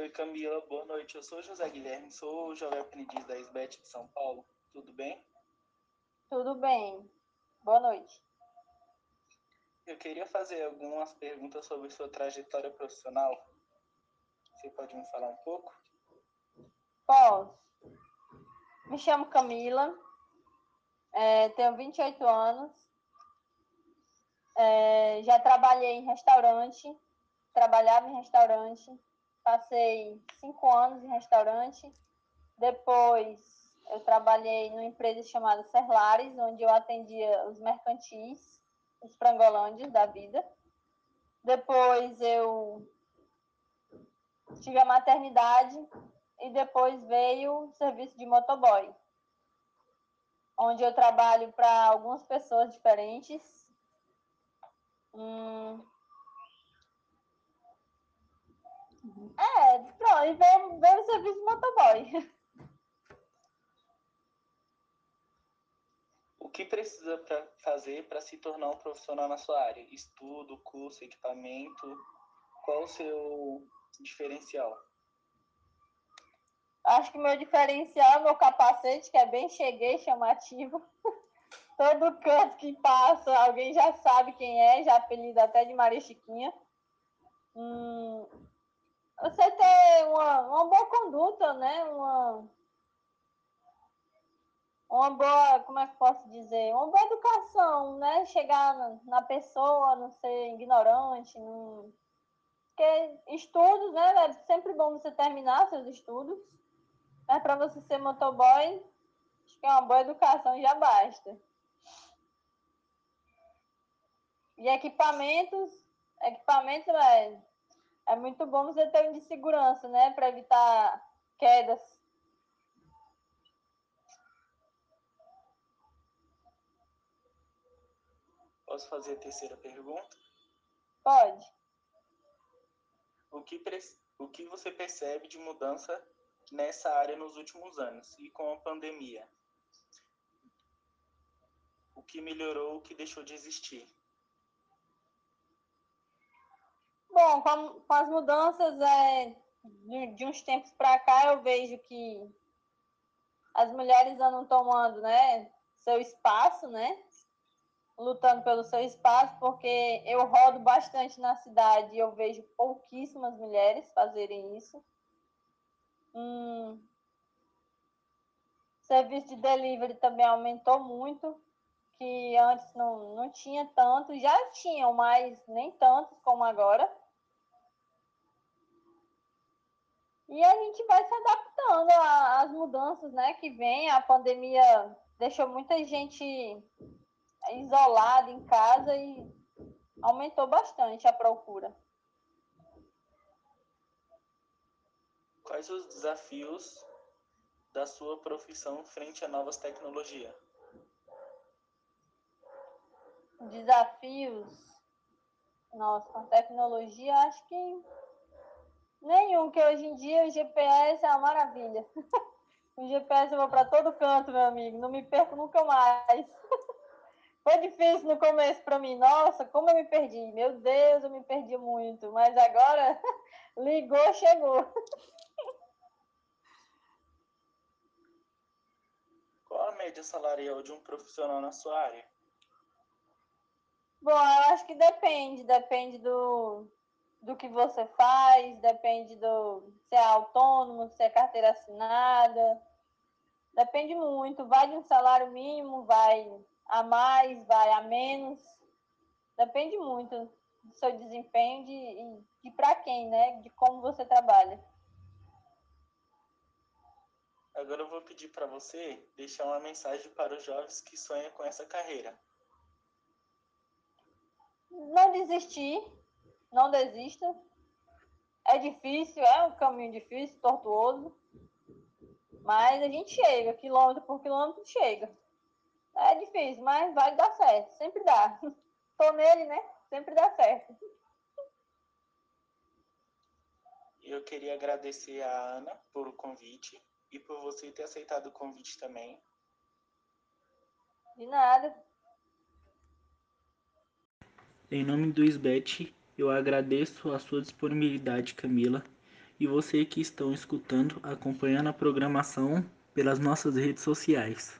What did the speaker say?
Oi, Camila, boa noite. Eu sou José Guilherme, sou jovem aprendiz da SBET de São Paulo. Tudo bem? Tudo bem. Boa noite. Eu queria fazer algumas perguntas sobre sua trajetória profissional. Você pode me falar um pouco? Posso. Me chamo Camila, é, tenho 28 anos, é, já trabalhei em restaurante, trabalhava em restaurante, passei cinco anos em restaurante, depois eu trabalhei numa empresa chamada Serlares, onde eu atendia os mercantis, os frangolândios da vida. Depois eu tive a maternidade e depois veio o serviço de motoboy, onde eu trabalho para algumas pessoas diferentes. Hum... É, pronto, e veio, veio o serviço motoboy. O que precisa para fazer para se tornar um profissional na sua área? Estudo, curso, equipamento? Qual o seu diferencial? Acho que meu diferencial é meu capacete, que é bem cheguei, chamativo. Todo canto que passa, alguém já sabe quem é, já apelido até de Maria Chiquinha. Hum, você ter uma, uma boa conduta, né? Uma, uma boa, como é que posso dizer? Uma boa educação, né? Chegar na, na pessoa, não ser ignorante, não... porque estudos, né? É sempre bom você terminar seus estudos mas para você ser motoboy, acho que é uma boa educação já basta. E equipamentos, equipamentos é, é muito bom você ter um de segurança, né? Para evitar quedas. Posso fazer a terceira pergunta? Pode. O que, o que você percebe de mudança nessa área nos últimos anos e com a pandemia? O que melhorou, o que deixou de existir? Bom, com, com as mudanças é, de, de uns tempos para cá, eu vejo que as mulheres andam tomando né, seu espaço, né? Lutando pelo seu espaço, porque eu rodo bastante na cidade e eu vejo pouquíssimas mulheres fazerem isso. Hum, serviço de delivery também aumentou muito, que antes não, não tinha tanto, já tinham, mas nem tantos como agora. E a gente vai se adaptando às mudanças né, que vem. A pandemia deixou muita gente isolada em casa e aumentou bastante a procura. Quais os desafios da sua profissão frente a novas tecnologias? Desafios? Nossa, com a tecnologia, acho que nenhum, que hoje em dia o GPS é uma maravilha. o GPS eu vou para todo canto, meu amigo, não me perco nunca mais. Foi difícil no começo para mim, nossa, como eu me perdi. Meu Deus, eu me perdi muito, mas agora ligou, chegou. Qual a média salarial de um profissional na sua área? Bom, eu acho que depende, depende do, do que você faz, depende do se é autônomo, se é carteira assinada, depende muito. Vai de um salário mínimo, vai a mais, vai a menos, depende muito do seu desempenho de, de para quem, né? De como você trabalha. Agora eu vou pedir para você deixar uma mensagem para os jovens que sonham com essa carreira. Não desistir, não desista. É difícil, é um caminho difícil, tortuoso, mas a gente chega, quilômetro por quilômetro chega. É difícil, mas vai dar certo, sempre dá. Tô nele, né? Sempre dá certo. Eu queria agradecer a Ana por o convite e por você ter aceitado o convite também. De nada. Em nome do SBET, eu agradeço a sua disponibilidade, Camila, e você que estão escutando, acompanhando a programação pelas nossas redes sociais.